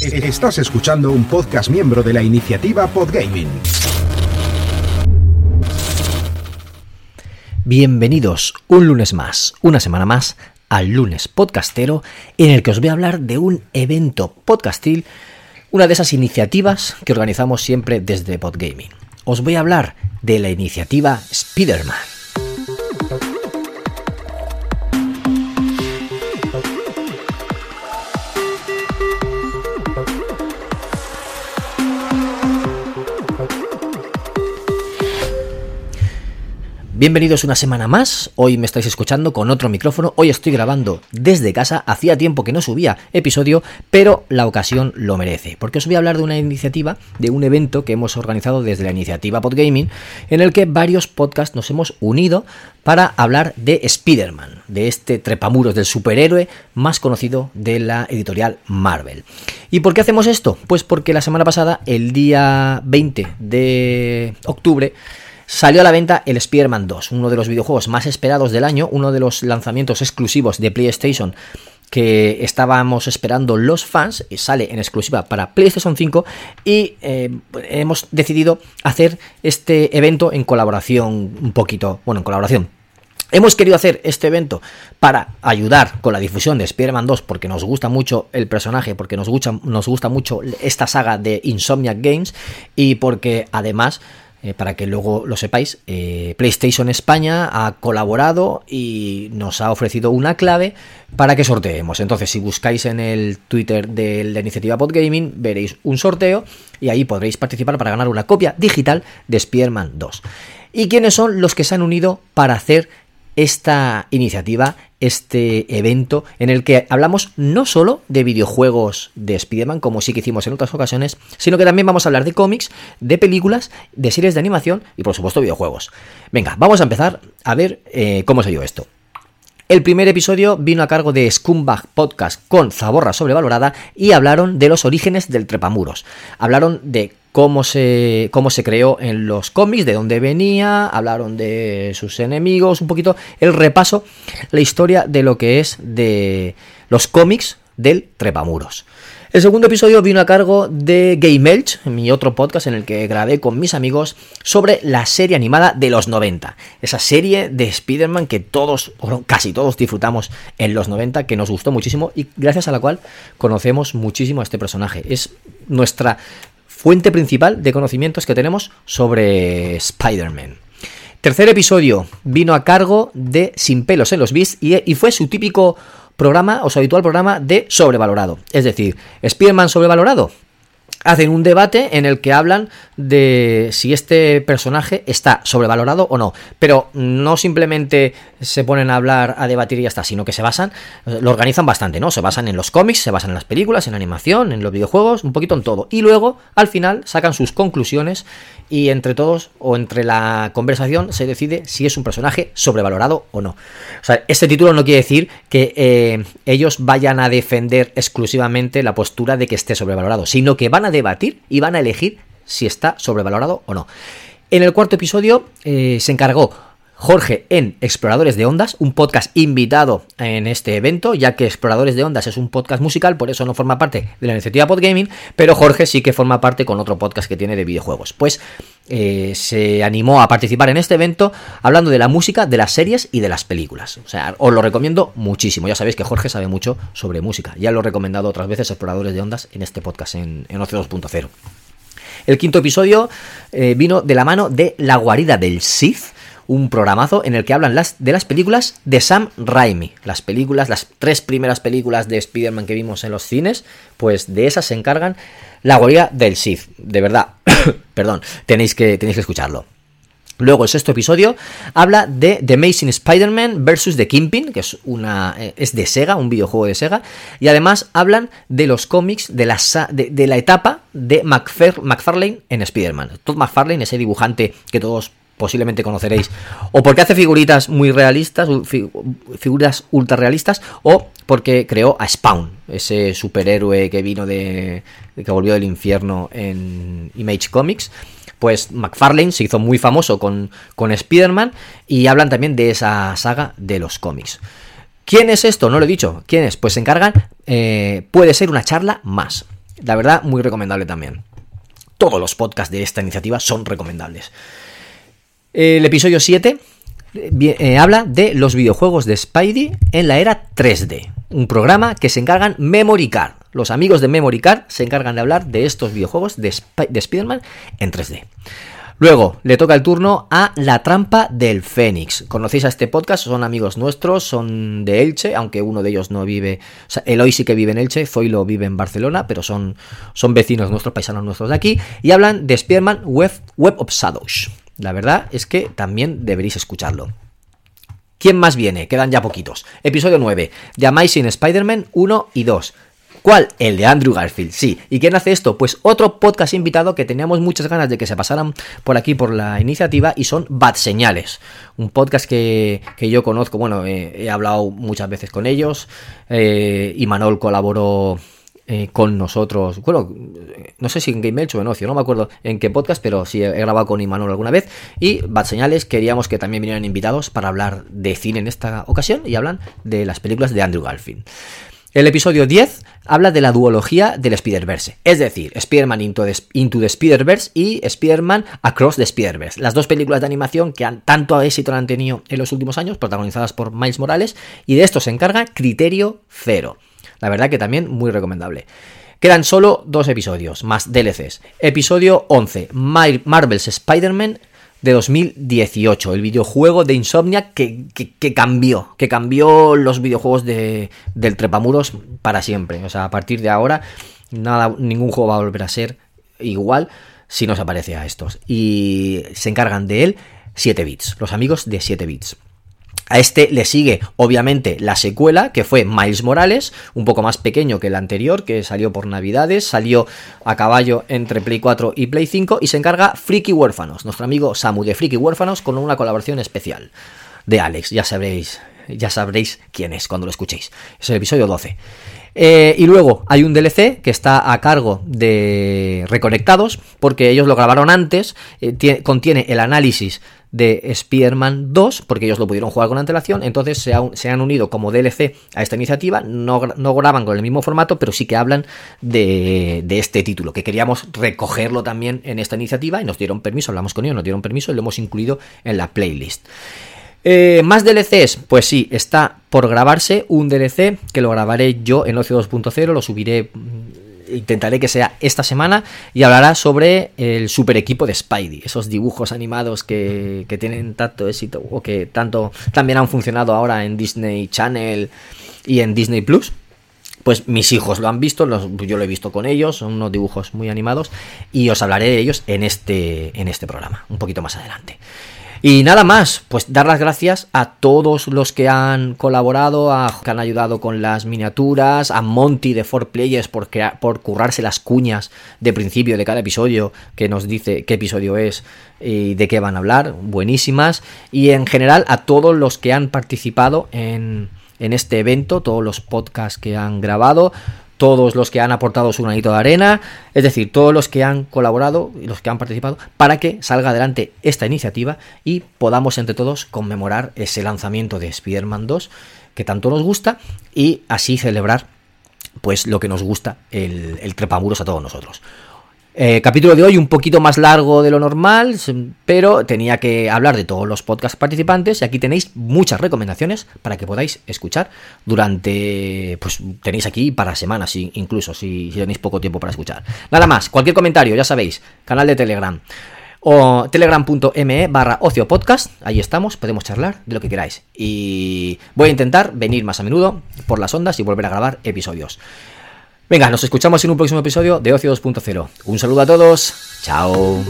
Estás escuchando un podcast miembro de la iniciativa Podgaming. Bienvenidos un lunes más, una semana más al lunes podcastero en el que os voy a hablar de un evento podcastil, una de esas iniciativas que organizamos siempre desde Podgaming. Os voy a hablar de la iniciativa Spider-Man. Bienvenidos una semana más. Hoy me estáis escuchando con otro micrófono. Hoy estoy grabando desde casa. Hacía tiempo que no subía episodio, pero la ocasión lo merece. Porque os voy a hablar de una iniciativa, de un evento que hemos organizado desde la iniciativa Podgaming, en el que varios podcasts nos hemos unido para hablar de Spider-Man, de este trepamuros del superhéroe más conocido de la editorial Marvel. ¿Y por qué hacemos esto? Pues porque la semana pasada, el día 20 de octubre, Salió a la venta el Spider-Man 2, uno de los videojuegos más esperados del año, uno de los lanzamientos exclusivos de PlayStation que estábamos esperando los fans, sale en exclusiva para PlayStation 5 y eh, hemos decidido hacer este evento en colaboración un poquito, bueno, en colaboración. Hemos querido hacer este evento para ayudar con la difusión de Spider-Man 2 porque nos gusta mucho el personaje, porque nos gusta, nos gusta mucho esta saga de Insomniac Games y porque además eh, para que luego lo sepáis, eh, PlayStation España ha colaborado y nos ha ofrecido una clave para que sorteemos. Entonces, si buscáis en el Twitter de la iniciativa Podgaming, veréis un sorteo y ahí podréis participar para ganar una copia digital de Spider-Man 2. ¿Y quiénes son los que se han unido para hacer esta iniciativa, este evento en el que hablamos no solo de videojuegos de Spider-Man, como sí que hicimos en otras ocasiones, sino que también vamos a hablar de cómics, de películas, de series de animación y por supuesto videojuegos. Venga, vamos a empezar a ver eh, cómo se dio esto. El primer episodio vino a cargo de Scumbag Podcast con Zaborra sobrevalorada y hablaron de los orígenes del trepamuros. Hablaron de cómo se, cómo se creó en los cómics, de dónde venía, hablaron de sus enemigos, un poquito el repaso, la historia de lo que es de los cómics del trepamuros. El segundo episodio vino a cargo de Game Elch, mi otro podcast en el que grabé con mis amigos sobre la serie animada de los 90. Esa serie de Spider-Man que todos, casi todos disfrutamos en los 90, que nos gustó muchísimo y gracias a la cual conocemos muchísimo a este personaje. Es nuestra fuente principal de conocimientos que tenemos sobre Spider-Man. Tercer episodio vino a cargo de Sin pelos en los bis y, fue su típico programa o su habitual programa de sobrevalorado. Es decir, Spider-Man sobrevalorado, hacen un debate en el que hablan de si este personaje está sobrevalorado o no. Pero no simplemente se ponen a hablar, a debatir y ya está, sino que se basan, lo organizan bastante, ¿no? Se basan en los cómics, se basan en las películas, en la animación, en los videojuegos, un poquito en todo. Y luego, al final, sacan sus conclusiones y entre todos o entre la conversación se decide si es un personaje sobrevalorado o no. O sea, este título no quiere decir que eh, ellos vayan a defender exclusivamente la postura de que esté sobrevalorado, sino que van a debatir y van a elegir si está sobrevalorado o no. En el cuarto episodio eh, se encargó Jorge en Exploradores de Ondas, un podcast invitado en este evento, ya que Exploradores de Ondas es un podcast musical, por eso no forma parte de la iniciativa Podgaming, pero Jorge sí que forma parte con otro podcast que tiene de videojuegos. Pues eh, se animó a participar en este evento hablando de la música, de las series y de las películas. O sea, os lo recomiendo muchísimo. Ya sabéis que Jorge sabe mucho sobre música. Ya lo he recomendado otras veces Exploradores de Ondas en este podcast en, en 2.0. El quinto episodio eh, vino de la mano de La guarida del Sith, un programazo en el que hablan las, de las películas de Sam Raimi. Las películas, las tres primeras películas de Spider-Man que vimos en los cines, pues de esas se encargan la guarida del Sith. De verdad, perdón, tenéis que, tenéis que escucharlo. Luego, el sexto episodio habla de The Amazing Spider-Man vs. The Kingpin, que es, una, eh, es de Sega, un videojuego de Sega. Y además hablan de los cómics de la, de, la etapa de McFarlane en Spider-Man. Todd McFarlane, ese dibujante que todos posiblemente conoceréis, o porque hace figuritas muy realistas, figuras ultra realistas, o porque creó a Spawn, ese superhéroe que vino de. que volvió del infierno en Image Comics. Pues McFarlane se hizo muy famoso con, con Spider-Man y hablan también de esa saga de los cómics. ¿Quién es esto? No lo he dicho. ¿Quién es? Pues se encargan. Eh, puede ser una charla más. La verdad, muy recomendable también. Todos los podcasts de esta iniciativa son recomendables. El episodio 7 eh, eh, habla de los videojuegos de Spidey en la era 3D. Un programa que se encargan Memory Card. Los amigos de Memory Card se encargan de hablar de estos videojuegos de, de Spider-Man en 3D. Luego, le toca el turno a La Trampa del Fénix. ¿Conocéis a este podcast? Son amigos nuestros, son de Elche, aunque uno de ellos no vive. O Eloy sí que vive en Elche, Zoilo vive en Barcelona, pero son, son vecinos nuestros, paisanos nuestros de aquí. Y hablan de Spider-Man Web, Web of Shadows. La verdad es que también deberéis escucharlo. ¿Quién más viene? Quedan ya poquitos. Episodio 9. The Amazing Spider-Man 1 y 2. ¿Cuál? El de Andrew Garfield, sí. ¿Y quién hace esto? Pues otro podcast invitado que teníamos muchas ganas de que se pasaran por aquí por la iniciativa y son Bad Señales. Un podcast que, yo conozco, bueno, he hablado muchas veces con ellos. Eh, y Manol colaboró eh, con nosotros. Bueno, no sé si en Game o en Ocio, no me acuerdo en qué podcast, pero sí he grabado con Imanol alguna vez. Y Bad Señales queríamos que también vinieran invitados para hablar de cine en esta ocasión y hablan de las películas de Andrew Garfield. El episodio 10 habla de la duología del Spider-Verse, es decir, Spider-Man Into, the, Spider-Verse y Spider-Man Across the Spider-Verse, las dos películas de animación que han, tanto éxito han tenido en los últimos años, protagonizadas por Miles Morales, y de esto se encarga Criterio Cero. La verdad que también muy recomendable. Quedan solo dos episodios, más DLCs. Episodio 11, Marvel's Spider-Man de 2018, el videojuego de Insomnia que, cambió, que cambió los videojuegos de, del Trepamuros para siempre. O sea, a partir de ahora, nada, ningún juego va a volver a ser igual si no se aparece a estos. Y se encargan de él 7 bits, los amigos de 7 bits. A este le sigue, obviamente, la secuela, que fue Miles Morales, un poco más pequeño que el anterior, que salió por Navidades, salió a caballo entre Play 4 y Play 5, y se encarga Freaky Huérfanos, nuestro amigo Samu de Freaky Huérfanos, con una colaboración especial de Alex, ya sabréis, ya sabréis quién es cuando lo escuchéis. Es el episodio 12. Eh, y luego hay un DLC que está a cargo de Reconectados, porque ellos lo grabaron antes, eh, contiene el análisis de Spider-Man 2, porque ellos lo pudieron jugar con antelación, entonces se, han unido como DLC a esta iniciativa, no, graban con el mismo formato, pero sí que hablan de, este título, que queríamos recogerlo también en esta iniciativa y nos dieron permiso, hablamos con ellos, nos dieron permiso y lo hemos incluido en la playlist. Eh, ¿Más DLCs? Pues sí, está por grabarse un DLC que lo grabaré yo en Ocio 2.0, lo subiré intentaré que sea esta semana y hablará sobre el super equipo de Spidey, esos dibujos animados que, tienen tanto éxito o que tanto también han funcionado ahora en Disney Channel y en Disney Plus. Pues mis hijos lo han visto, yo lo he visto con ellos, son unos dibujos muy animados y os hablaré de ellos en este, en este programa, un poquito más adelante. Y nada más, pues dar las gracias a todos los que han colaborado, a, que han ayudado con las miniaturas, a Monty de 4Players por, por currarse las cuñas de principio de cada episodio, que nos dice qué episodio es y de qué van a hablar, buenísimas. Y en general a todos los que han participado en, en este evento, todos los podcasts que han grabado, todos los que han aportado su granito de arena, es decir, todos los que han colaborado y los que han participado para que salga adelante esta iniciativa y podamos entre todos conmemorar ese lanzamiento de Spider-Man 2 que tanto nos gusta y así celebrar pues lo que nos gusta el, el trepamuros a todos nosotros. Eh, capítulo de hoy un poquito más largo de lo normal, pero tenía que hablar de todos los podcast participantes y aquí tenéis muchas recomendaciones para que podáis escuchar durante, pues tenéis aquí para semanas incluso si, tenéis poco tiempo para escuchar. Nada más, cualquier comentario, ya sabéis, canal de Telegram o telegram.me barra ocio podcast, ahí estamos, podemos charlar de lo que queráis. Y voy a intentar venir más a menudo por las ondas y volver a grabar episodios. Venga, nos escuchamos en un próximo episodio de Ocio 2.0. Un saludo a todos. Chao.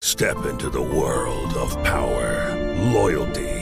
Step into the world of power, loyalty.